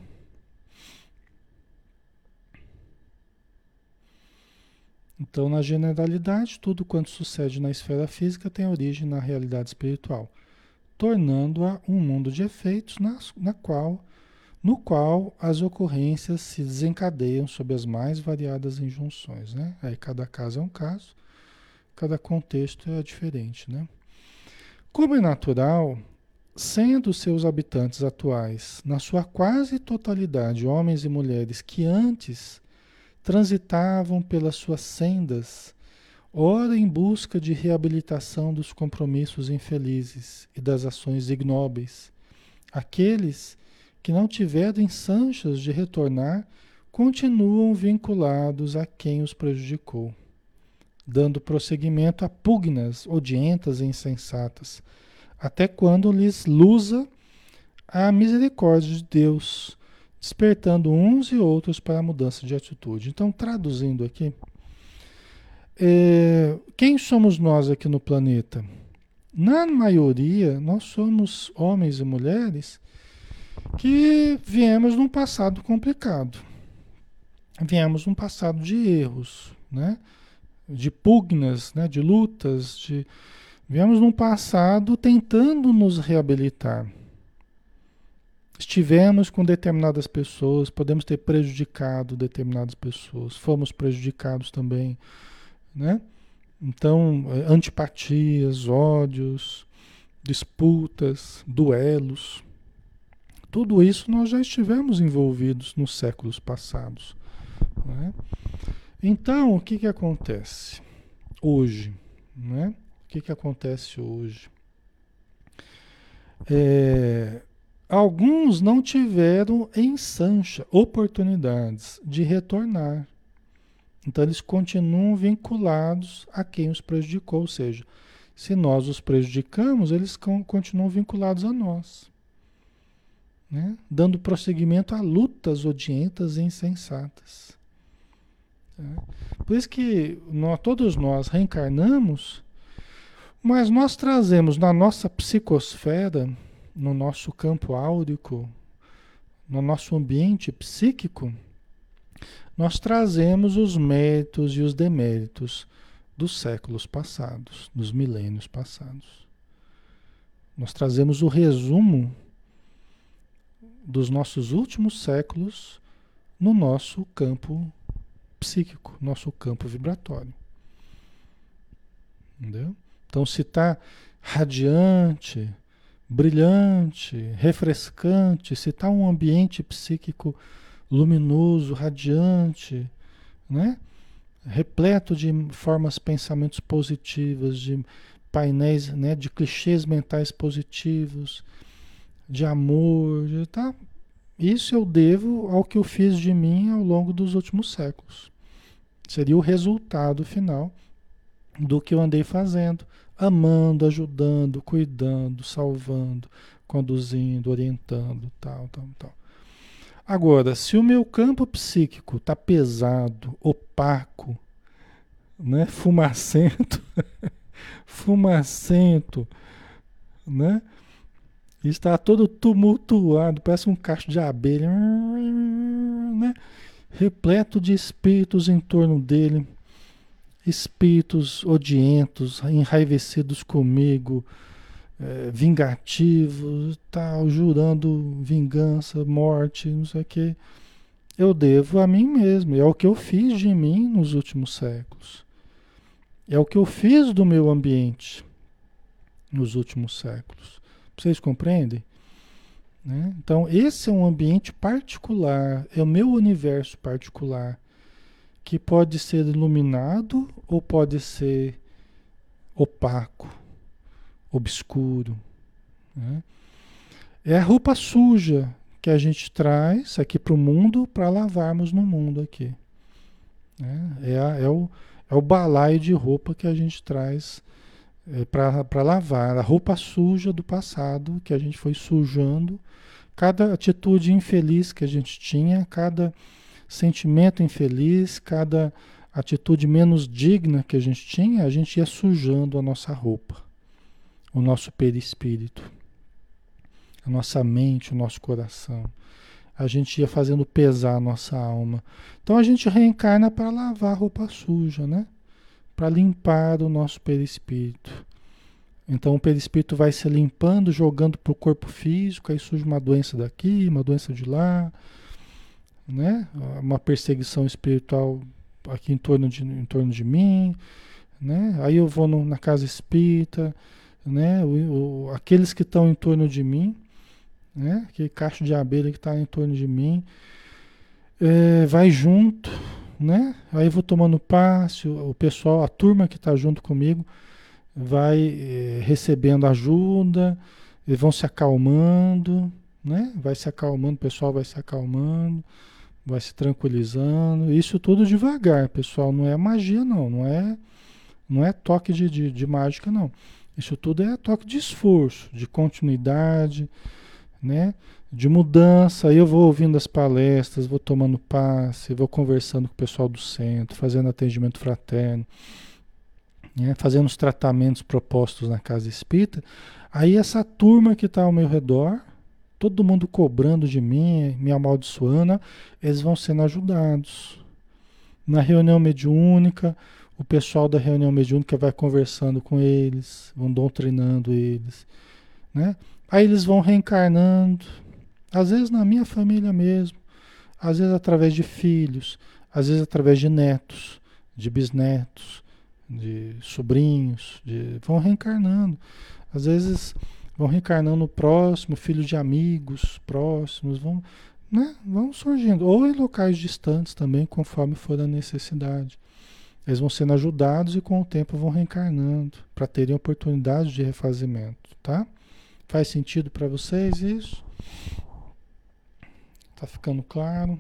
Então, na generalidade, tudo quanto sucede na esfera física tem origem na realidade espiritual, tornando-a um mundo de efeitos na, na qual, no qual as ocorrências se desencadeiam sob as mais variadas injunções. Né? Aí cada caso é um caso, cada contexto é diferente. Né? Como é natural, sendo seus habitantes atuais, na sua quase totalidade, homens e mulheres que antes transitavam pelas suas sendas ora em busca de reabilitação dos compromissos infelizes e das ações ignóbeis. Aqueles que não tiverem sanchas de retornar continuam vinculados a quem os prejudicou, dando prosseguimento a pugnas odientas e insensatas, até quando lhes lusa a misericórdia de Deus, despertando uns e outros para a mudança de atitude. Então, traduzindo aqui, é, quem somos nós aqui no planeta? Na maioria, nós somos homens e mulheres que viemos num passado complicado. Viemos num passado de erros, né? de pugnas, né? de lutas, de... viemos num passado tentando nos reabilitar. Estivemos com determinadas pessoas, podemos ter prejudicado determinadas pessoas, fomos prejudicados também né? Então, é, antipatias, ódios, disputas, duelos, tudo isso nós já estivemos envolvidos nos séculos passados. Né? Então, o que, que acontece hoje? Né? O que, que acontece hoje? É, alguns não tiveram em Sancha oportunidades de retornar então eles continuam vinculados a quem os prejudicou, ou seja, se nós os prejudicamos, eles continuam vinculados a nós. Né? Dando prosseguimento a lutas odientas e insensatas. Tá? Por isso que nós, todos nós reencarnamos, mas nós trazemos na nossa psicosfera, no nosso campo áurico, no nosso ambiente psíquico, nós trazemos os méritos e os deméritos dos séculos passados, dos milênios passados. Nós trazemos o resumo dos nossos últimos séculos no nosso campo psíquico, nosso campo vibratório. Entendeu? Então, se está radiante, brilhante, refrescante, se está um ambiente psíquico luminoso, radiante, né? repleto de formas, pensamentos positivas, de painéis, né? de clichês mentais positivos, de amor, de, tá? Isso eu devo ao que eu fiz de mim ao longo dos últimos séculos. Seria o resultado final do que eu andei fazendo, amando, ajudando, cuidando, salvando, conduzindo, orientando, tal, tal, tal. Agora, se o meu campo psíquico está pesado, opaco, né, fumacento, fumacento, né, está todo tumultuado, parece um cacho de abelha, né, repleto de espíritos em torno dele, espíritos odientos, enraivecidos comigo, é, vingativos, tal, jurando vingança, morte, não sei o que. Eu devo a mim mesmo. É o que eu fiz de mim nos últimos séculos. É o que eu fiz do meu ambiente nos últimos séculos. Vocês compreendem? Né? Então, esse é um ambiente particular, é o meu universo particular, que pode ser iluminado ou pode ser opaco obscuro. Né? É a roupa suja que a gente traz aqui para o mundo para lavarmos no mundo aqui. Né? É, a, é, o, é o balaio de roupa que a gente traz é, para lavar. A roupa suja do passado que a gente foi sujando. Cada atitude infeliz que a gente tinha, cada sentimento infeliz, cada atitude menos digna que a gente tinha, a gente ia sujando a nossa roupa o nosso perispírito, a nossa mente, o nosso coração. A gente ia fazendo pesar a nossa alma. Então a gente reencarna para lavar a roupa suja, né? Para limpar o nosso perispírito. Então o perispírito vai se limpando, jogando para o corpo físico, aí surge uma doença daqui, uma doença de lá, né? Uma perseguição espiritual aqui em torno de, em torno de mim, né? Aí eu vou no, na casa espírita, né? O, o, aqueles que estão em torno de mim, né? Aquele cacho de abelha que está em torno de mim, é, vai junto, né? Aí vou tomando passe, o pessoal, a turma que está junto comigo vai eh, recebendo ajuda, eles vão se acalmando, né? Vai se acalmando, o pessoal vai se acalmando, vai se tranquilizando. Isso tudo devagar, pessoal. Não é magia, não. Não é, não é toque de, de, de mágica, não. Isso tudo é toque de esforço, de continuidade, né? De mudança. Aí eu vou ouvindo as palestras, vou tomando passe, vou conversando com o pessoal do centro, fazendo atendimento fraterno, né? fazendo os tratamentos propostos na casa espírita. Aí essa turma que está ao meu redor, todo mundo cobrando de mim, me amaldiçoando, eles vão sendo ajudados. Na reunião mediúnica, o pessoal da reunião mediúnica vai conversando com eles, vão doutrinando eles, né? Aí eles vão reencarnando, às vezes na minha família mesmo, às vezes através de filhos, às vezes através de netos, de bisnetos, de sobrinhos, de... vão reencarnando. Às vezes vão reencarnando próximo, filhos de amigos próximos, vão, né, vão surgindo. Ou em locais distantes também, conforme for a necessidade. Eles vão sendo ajudados e com o tempo vão reencarnando para terem oportunidade de refazimento, tá? Faz sentido para vocês isso? Tá ficando claro?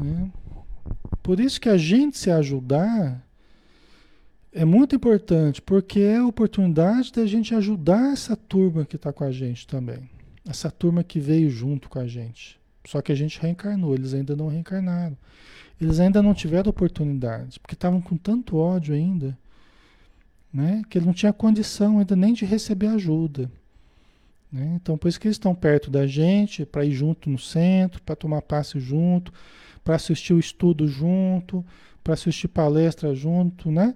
É. Por isso que a gente se ajudar é muito importante, porque é a oportunidade da gente ajudar essa turma que está com a gente também. Essa turma que veio junto com a gente. Só que a gente reencarnou, eles ainda não reencarnaram. Eles ainda não tiveram oportunidade, porque estavam com tanto ódio ainda, né? Que ele não tinha condição ainda nem de receber ajuda. Né? Então, por isso que eles estão perto da gente, para ir junto no centro, para tomar passe junto, para assistir o estudo junto, para assistir palestra junto, né?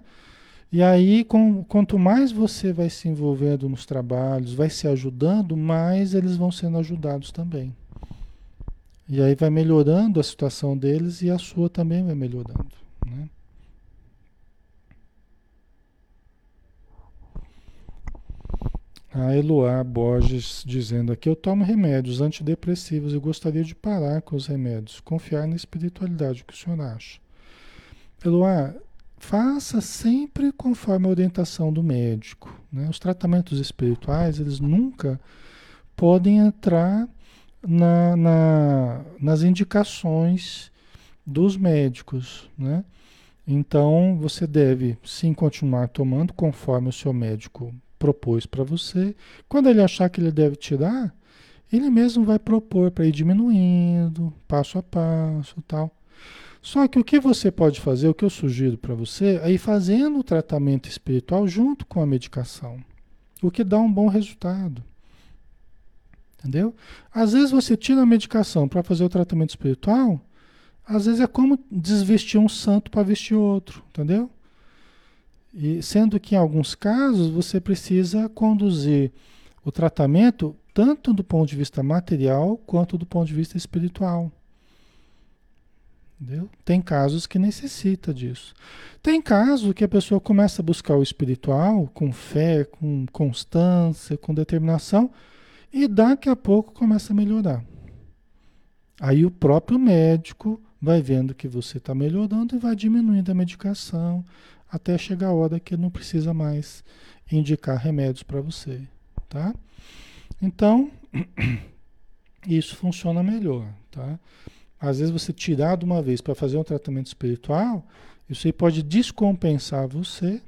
E aí, com, quanto mais você vai se envolvendo nos trabalhos, vai se ajudando, mais eles vão sendo ajudados também. E aí vai melhorando a situação deles e a sua também vai melhorando. Né? A Eloá Borges dizendo aqui: Eu tomo remédios antidepressivos e gostaria de parar com os remédios, confiar na espiritualidade. O que o senhor acha? Eloá, faça sempre conforme a orientação do médico. Né? Os tratamentos espirituais, eles nunca podem entrar na, na, nas indicações dos médicos, né? Então você deve sim continuar tomando conforme o seu médico propôs para você. Quando ele achar que ele deve tirar, ele mesmo vai propor para ir diminuindo, passo a passo, tal. Só que o que você pode fazer, o que eu sugiro para você, é ir fazendo o tratamento espiritual junto com a medicação, o que dá um bom resultado. Entendeu? Às vezes você tira a medicação para fazer o tratamento espiritual, às vezes é como desvestir um santo para vestir outro, entendeu? E sendo que em alguns casos você precisa conduzir o tratamento tanto do ponto de vista material quanto do ponto de vista espiritual. Entendeu? Tem casos que necessita disso. Tem casos que a pessoa começa a buscar o espiritual com fé, com constância, com determinação, e daqui a pouco começa a melhorar. Aí o próprio médico vai vendo que você está melhorando e vai diminuindo a medicação até chegar a hora que não precisa mais indicar remédios para você, tá? Então, isso funciona melhor, tá? Às vezes você tirar de uma vez para fazer um tratamento espiritual, isso aí pode descompensar você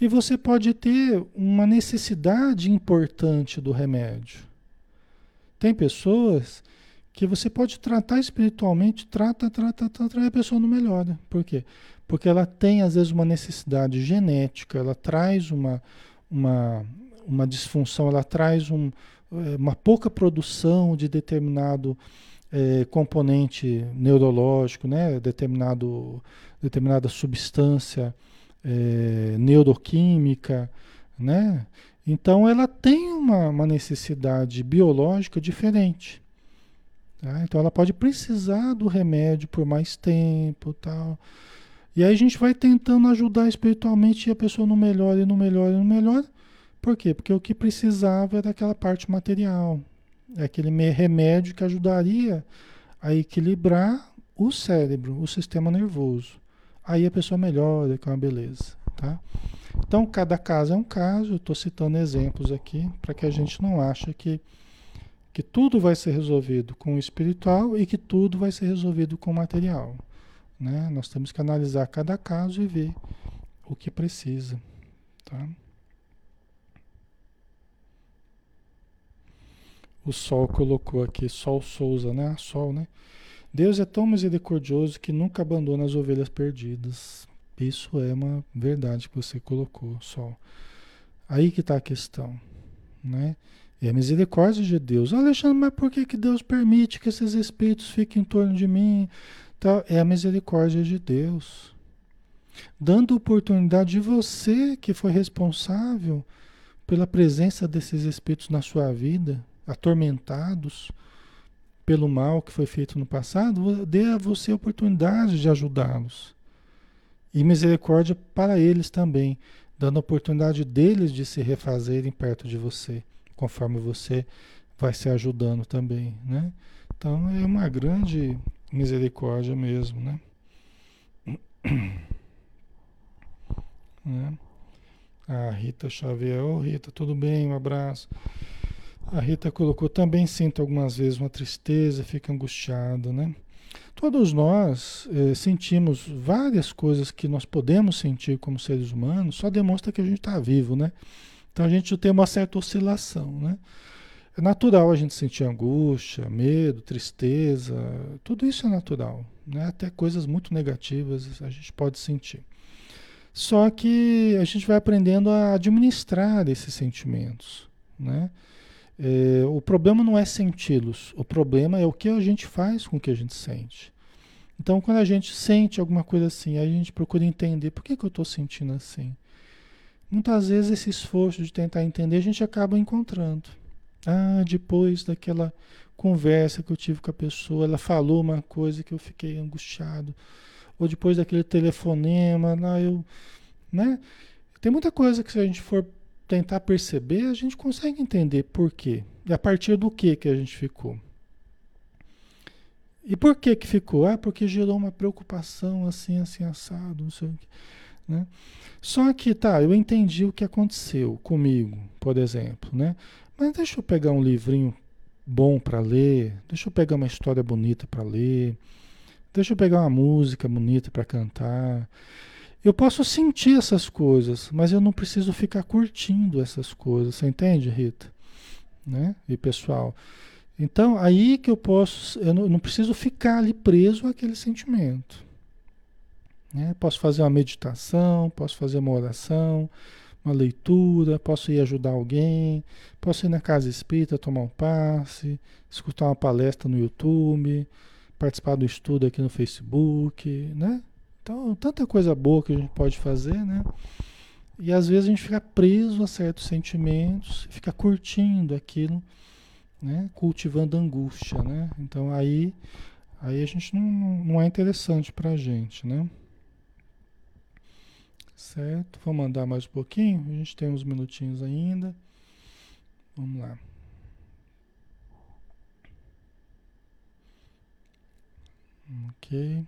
e você pode ter uma necessidade importante do remédio. Tem pessoas que você pode tratar espiritualmente, trata, trata, trata, e a pessoa não melhora. Por quê? Porque ela tem, às vezes, uma necessidade genética, ela traz uma, uma, uma disfunção, ela traz um, eh, uma pouca produção de determinado é, componente neurológico, né? Determinado, determinada substância é, neuroquímica, né? Então ela tem uma, uma necessidade biológica diferente. Tá? Então ela pode precisar do remédio por mais tempo tal. E aí a gente vai tentando ajudar espiritualmente e a pessoa não melhora e não melhora e não melhora. Por quê? Porque o que precisava era aquela parte material. É aquele remédio que ajudaria a equilibrar o cérebro, o sistema nervoso. Aí a pessoa melhora, que é uma beleza, tá? Então, cada caso é um caso, eu estou citando exemplos aqui, para que a gente não ache que, que tudo vai ser resolvido com o espiritual e que tudo vai ser resolvido com o material. Né? Nós temos que analisar cada caso e ver o que precisa. Tá? O Sol colocou aqui, Sol Souza, né? Sol, né? Deus é tão misericordioso que nunca abandona as ovelhas perdidas. Isso é uma verdade que você colocou, Sol. Aí que está a questão, né? É a misericórdia de Deus. Alexandre, mas por que, que Deus permite que esses espíritos fiquem em torno de mim? É a misericórdia de Deus. Dando oportunidade de você, que foi responsável pela presença desses espíritos na sua vida, atormentados pelo mal que foi feito no passado, dê a você a oportunidade de ajudá-los. E misericórdia para eles também, dando a oportunidade deles de se refazerem perto de você, conforme você vai se ajudando também, né? Então é uma grande misericórdia mesmo, né? né? A Rita Xavier, ô oh, Rita, tudo bem? Um abraço. A Rita colocou, também sinto algumas vezes uma tristeza, fica angustiado, né? Todos nós eh, sentimos várias coisas que nós podemos sentir como seres humanos, só demonstra que a gente está vivo, né? Então a gente tem uma certa oscilação, né? É natural a gente sentir angústia, medo, tristeza, tudo isso é natural, né? Até coisas muito negativas a gente pode sentir. Só que a gente vai aprendendo a administrar esses sentimentos, né? É, o problema não é senti-los, o problema é o que a gente faz com o que a gente sente. Então, quando a gente sente alguma coisa assim, a gente procura entender por que, que eu estou sentindo assim. Muitas vezes esse esforço de tentar entender a gente acaba encontrando. Ah, depois daquela conversa que eu tive com a pessoa, ela falou uma coisa que eu fiquei angustiado. Ou depois daquele telefonema, lá eu. Né? Tem muita coisa que se a gente for tentar perceber, a gente consegue entender por quê. E a partir do que que a gente ficou. E por que que ficou? Ah, porque gerou uma preocupação assim, assim, assado, não sei o que. Né? Só que, tá, eu entendi o que aconteceu comigo, por exemplo, né? Mas deixa eu pegar um livrinho bom para ler, deixa eu pegar uma história bonita para ler, deixa eu pegar uma música bonita para cantar, eu posso sentir essas coisas, mas eu não preciso ficar curtindo essas coisas. Você entende, Rita? Né? E pessoal. Então, aí que eu posso, eu não, não preciso ficar ali preso àquele sentimento. Né? Posso fazer uma meditação, posso fazer uma oração, uma leitura, posso ir ajudar alguém, posso ir na casa espírita tomar um passe, escutar uma palestra no YouTube, participar do estudo aqui no Facebook, né? Então, tanta coisa boa que a gente pode fazer, né? E às vezes a gente fica preso a certos sentimentos, fica curtindo aquilo, né? Cultivando angústia, né? Então aí, aí a gente não, não é interessante para a gente, né? Certo? Vamos andar mais um pouquinho? A gente tem uns minutinhos ainda. Vamos lá. Ok.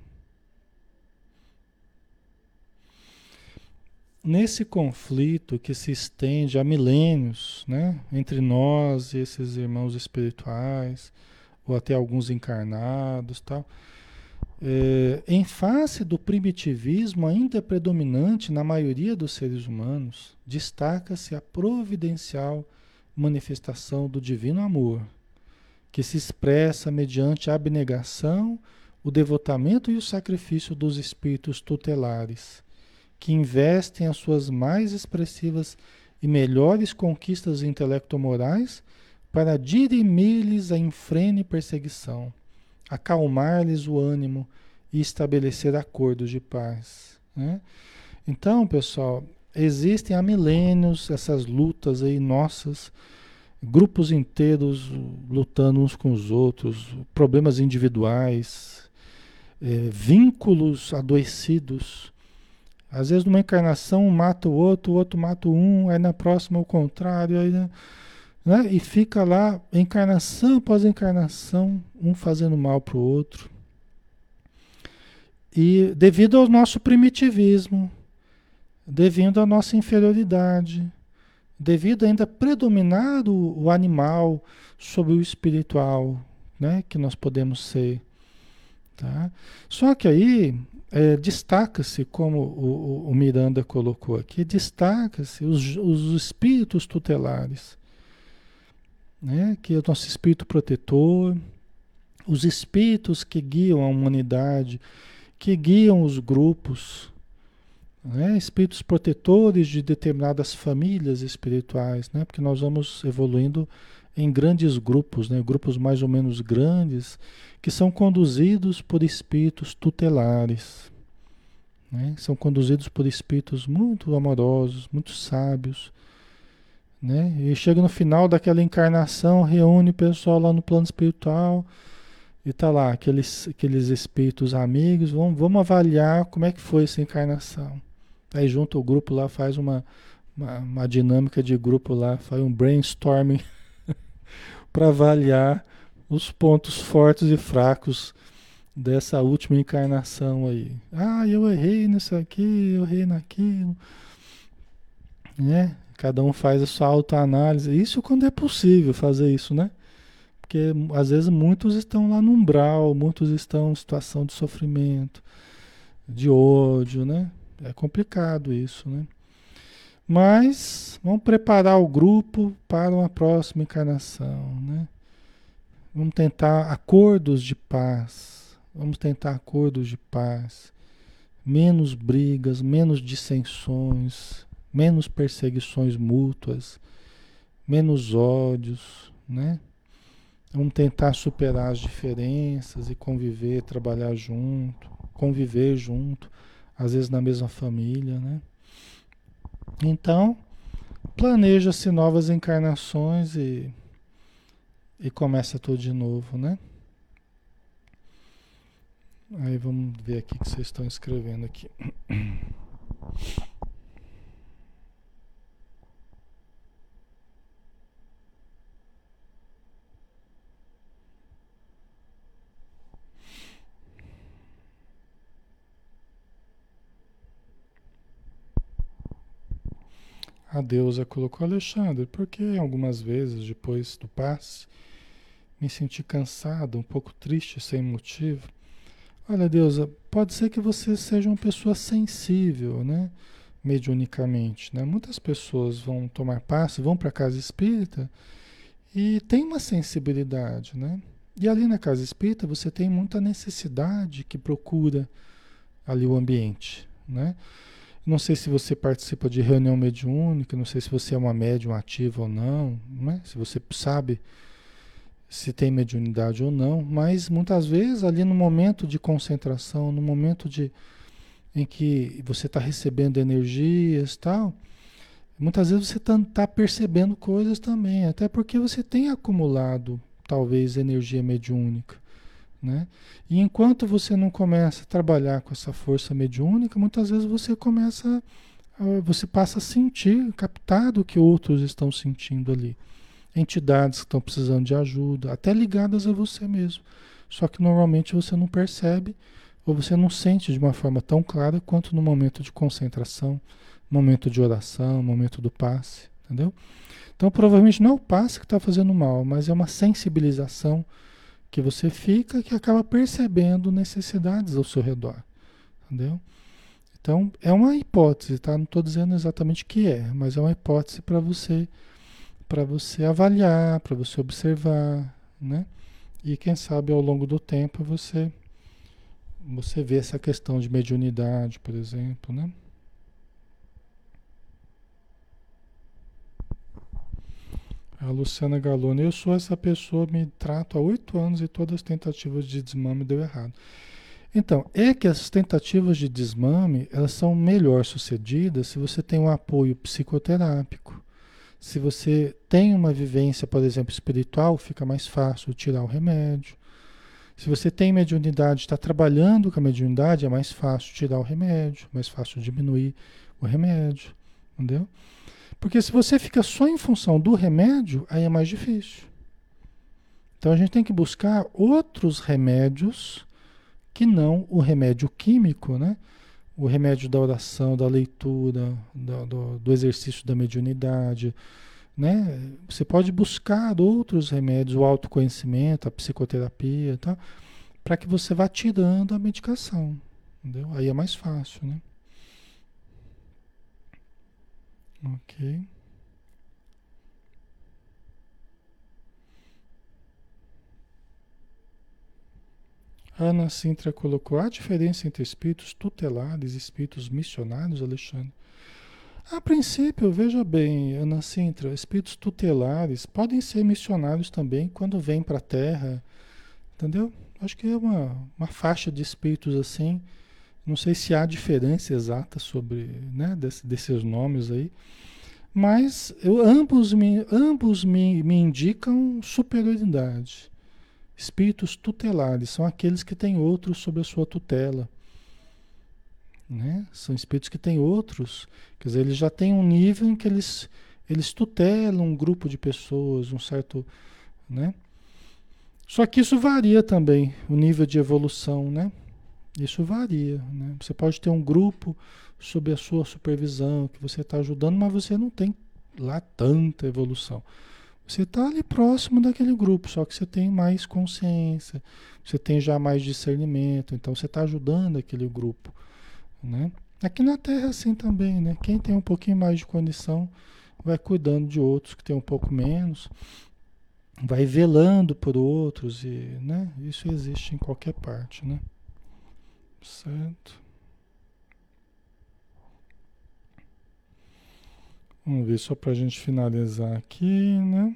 Nesse conflito que se estende há milênios, né, entre nós e esses irmãos espirituais, ou até alguns encarnados, tal, é, em face do primitivismo ainda predominante na maioria dos seres humanos, destaca-se a providencial manifestação do divino amor, que se expressa mediante a abnegação, o devotamento e o sacrifício dos espíritos tutelares que investem as suas mais expressivas e melhores conquistas intelecto-morais para dirimir-lhes a infrene perseguição, acalmar-lhes o ânimo e estabelecer acordos de paz. Né? Então, pessoal, existem há milênios essas lutas aí nossas, grupos inteiros lutando uns com os outros, problemas individuais, é, vínculos adoecidos às vezes numa encarnação um mata o outro, o outro mata um, aí na próxima o contrário, aí, né? né? E fica lá, encarnação após encarnação, um fazendo mal para o outro. E devido ao nosso primitivismo, devido à nossa inferioridade, devido ainda predominar o, o animal sobre o espiritual, né, que nós podemos ser. Tá? Só que aí é, destaca-se, como o, o, Miranda colocou aqui, destaca-se os, os espíritos tutelares, né, que é o nosso espírito protetor, os espíritos que guiam a humanidade, que guiam os grupos, né? espíritos protetores de determinadas famílias espirituais, né? porque nós vamos evoluindo em grandes grupos, né? grupos mais ou menos grandes, que são conduzidos por espíritos tutelares. Né? São conduzidos por espíritos muito amorosos, muito sábios. Né? E chega no final daquela encarnação, reúne o pessoal lá no plano espiritual e tá lá, aqueles, aqueles espíritos amigos, vamos, vamos avaliar como é que foi essa encarnação. Aí junto o grupo lá, faz uma, uma, uma dinâmica de grupo lá, faz um brainstorming para avaliar os pontos fortes e fracos dessa última encarnação aí. Ah, eu errei nisso aqui, eu errei naquilo. Né? Cada um faz a sua autoanálise. Isso quando é possível fazer isso, né? Porque às vezes muitos estão lá no umbral, muitos estão em situação de sofrimento, de ódio, né? É complicado isso, né? Mas vamos preparar o grupo para uma próxima encarnação, né? Vamos tentar acordos de paz. Vamos tentar acordos de paz. Menos brigas, menos dissensões, menos perseguições mútuas, menos ódios, né? Vamos tentar superar as diferenças e conviver, trabalhar junto, conviver junto às vezes na mesma família, né? Então, planeja-se novas encarnações e, e começa tudo de novo, né? Aí vamos ver aqui o que vocês estão escrevendo aqui. A deusa colocou Alexandre, porque algumas vezes depois do passe me senti cansado, um pouco triste, sem motivo. Olha, deusa, pode ser que você seja uma pessoa sensível, né? Mediunicamente, né? Muitas pessoas vão tomar passe, vão para a casa espírita e tem uma sensibilidade, né? E ali na casa espírita você tem muita necessidade que procura ali o ambiente, né? Não sei se você participa de reunião mediúnica, não sei se você é uma médium ativa ou não, né? se você sabe se tem mediunidade ou não, mas muitas vezes ali no momento de concentração, no momento de, em que você está recebendo energias tal, muitas vezes você está tá percebendo coisas também, até porque você tem acumulado talvez energia mediúnica. Né? E enquanto você não começa a trabalhar com essa força mediúnica, muitas vezes você começa, você passa a sentir, captar do que outros estão sentindo ali. Entidades que estão precisando de ajuda, até ligadas a você mesmo. Só que normalmente você não percebe ou você não sente de uma forma tão clara quanto no momento de concentração, momento de oração, momento do passe, entendeu? Então provavelmente não é o passe que está fazendo mal, mas é uma sensibilização que você fica que acaba percebendo necessidades ao seu redor. Entendeu? Então, é uma hipótese, tá? Não estou dizendo exatamente o que é, mas é uma hipótese para você para você avaliar, para você observar, né? E quem sabe ao longo do tempo você você vê essa questão de mediunidade, por exemplo, né? A Luciana Galone, eu sou essa pessoa, me trato há oito anos e todas as tentativas de desmame deu errado. Então, é que as tentativas de desmame, elas são melhor sucedidas se você tem um apoio psicoterápico. Se você tem uma vivência, por exemplo, espiritual, fica mais fácil tirar o remédio. Se você tem mediunidade, está trabalhando com a mediunidade, é mais fácil tirar o remédio, mais fácil diminuir o remédio, entendeu? Porque se você fica só em função do remédio, aí é mais difícil. Então a gente tem que buscar outros remédios que não o remédio químico, né? O remédio da oração, da leitura, do, do, do exercício da mediunidade, né? Você pode buscar outros remédios, o autoconhecimento, a psicoterapia, tá? Para que você vá tirando a medicação, entendeu? Aí é mais fácil, né? Ok. Ana Sintra colocou a diferença entre espíritos tutelares e espíritos missionários, Alexandre. A princípio, veja bem, Ana Sintra, espíritos tutelares podem ser missionários também quando vêm para a Terra, entendeu? Acho que é uma, uma faixa de espíritos assim. Não sei se há diferença exata sobre né, desse, desses nomes aí, mas eu, ambos, me, ambos me, me indicam superioridade. Espíritos tutelares são aqueles que têm outros sob a sua tutela. Né? São espíritos que têm outros, quer dizer, eles já têm um nível em que eles, eles tutelam um grupo de pessoas, um certo. Né? Só que isso varia também, o nível de evolução, né? Isso varia. Né? Você pode ter um grupo sob a sua supervisão, que você está ajudando, mas você não tem lá tanta evolução. Você está ali próximo daquele grupo, só que você tem mais consciência, você tem já mais discernimento, então você está ajudando aquele grupo. Né? Aqui na Terra assim também, né? Quem tem um pouquinho mais de condição vai cuidando de outros que tem um pouco menos, vai velando por outros e, né? Isso existe em qualquer parte, né? Certo? Vamos ver só para a gente finalizar aqui, né?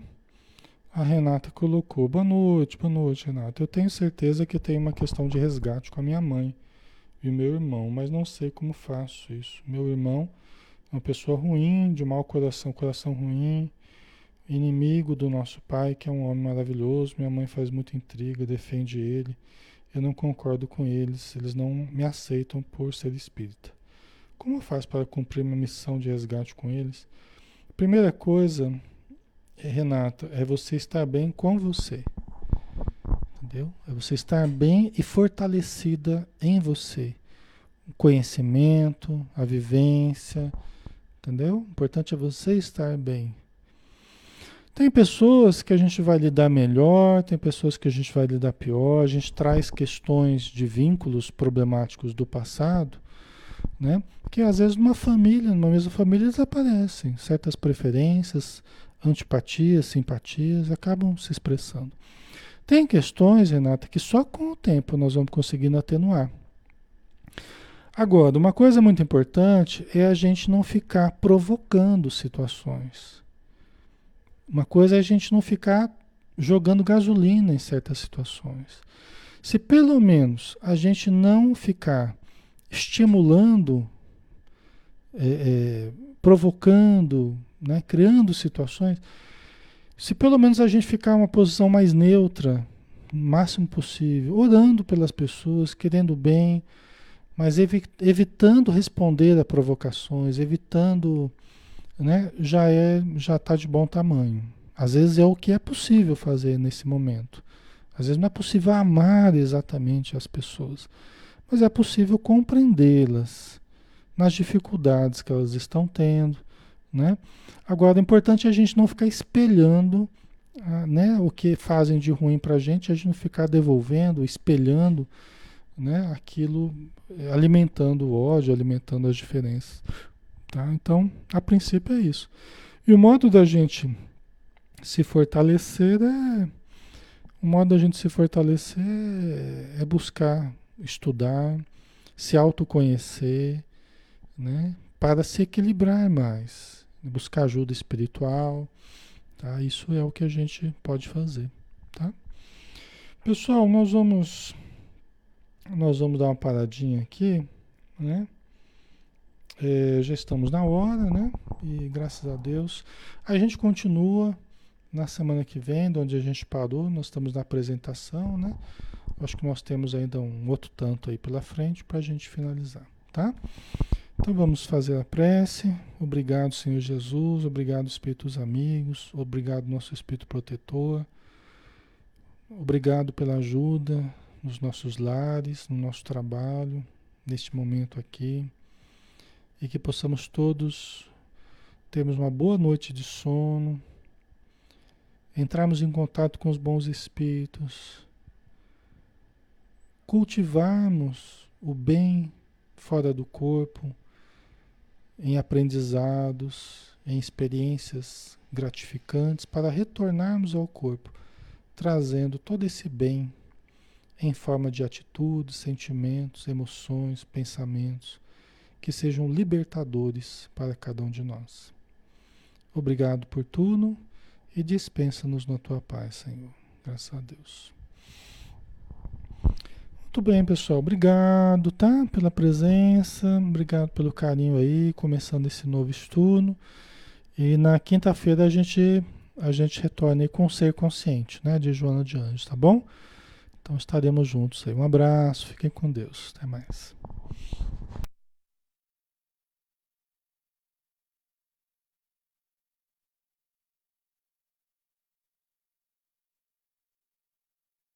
A Renata colocou: Boa noite, boa noite, Renata. Eu tenho certeza que tem uma questão de resgate com a minha mãe e meu irmão, mas não sei como faço isso. Meu irmão é uma pessoa ruim, de mau coração, coração ruim, inimigo do nosso pai, que é um homem maravilhoso. Minha mãe faz muita intriga, defende ele. Eu não concordo com eles, eles não me aceitam por ser espírita. Como eu faço para cumprir uma missão de resgate com eles? Primeira coisa, Renata, é você estar bem com você. Entendeu? É você estar bem e fortalecida em você. O conhecimento, a vivência, entendeu? O importante é você estar bem. Tem pessoas que a gente vai lidar melhor, tem pessoas que a gente vai lidar pior, a gente traz questões de vínculos problemáticos do passado né? Porque às vezes numa família, numa mesma família, desaparecem certas preferências, antipatias, simpatias, acabam se expressando. Tem questões, Renata, que só com o tempo nós vamos conseguindo atenuar. Agora, uma coisa muito importante é a gente não ficar provocando situações. Uma coisa é a gente não ficar jogando gasolina em certas situações. Se pelo menos a gente não ficar estimulando, é, é, provocando, né, criando situações, se pelo menos a gente ficar uma posição mais neutra, o máximo possível, orando pelas pessoas, querendo bem, mas evi evitando responder a provocações, evitando, né, já é, já está de bom tamanho. Às vezes é o que é possível fazer nesse momento. Às vezes não é possível amar exatamente as pessoas mas é possível compreendê-las nas dificuldades que elas estão tendo, né? Agora, o importante é a gente não ficar espelhando ah, né, o que fazem de ruim para a gente, a gente não ficar devolvendo, espelhando né, aquilo, eh, alimentando o ódio, alimentando as diferenças. Tá? Então, a princípio é isso. E o modo da gente se fortalecer é. O modo da gente se fortalecer é, é buscar estudar, se autoconhecer, né? Para se equilibrar mais, buscar ajuda espiritual, tá? Isso é o que a gente pode fazer, tá? Pessoal, nós vamos nós vamos dar uma paradinha aqui, né? É, já estamos na hora, né? E graças a Deus a gente continua na semana que vem, onde a gente parou, nós estamos na apresentação, né? Acho que nós temos ainda um outro tanto aí pela frente para a gente finalizar, tá? Então vamos fazer a prece. Obrigado, Senhor Jesus. Obrigado, Espíritos amigos. Obrigado, nosso Espírito protetor. Obrigado pela ajuda nos nossos lares, no nosso trabalho, neste momento aqui, e que possamos todos termos uma boa noite de sono, entrarmos em contato com os bons espíritos, cultivarmos o bem fora do corpo, em aprendizados, em experiências gratificantes, para retornarmos ao corpo, trazendo todo esse bem em forma de atitudes, sentimentos, emoções, pensamentos que sejam libertadores para cada um de nós. Obrigado por tudo e dispensa-nos na tua paz, Senhor. Graças a Deus. Muito bem, pessoal. Obrigado, tá? Pela presença, obrigado pelo carinho aí, começando esse novo estudo. E na quinta-feira a gente a gente retorna aí com o ser consciente, né, de Joana de Anjos, tá bom? Então estaremos juntos aí. Um abraço, fiquem com Deus. Até mais.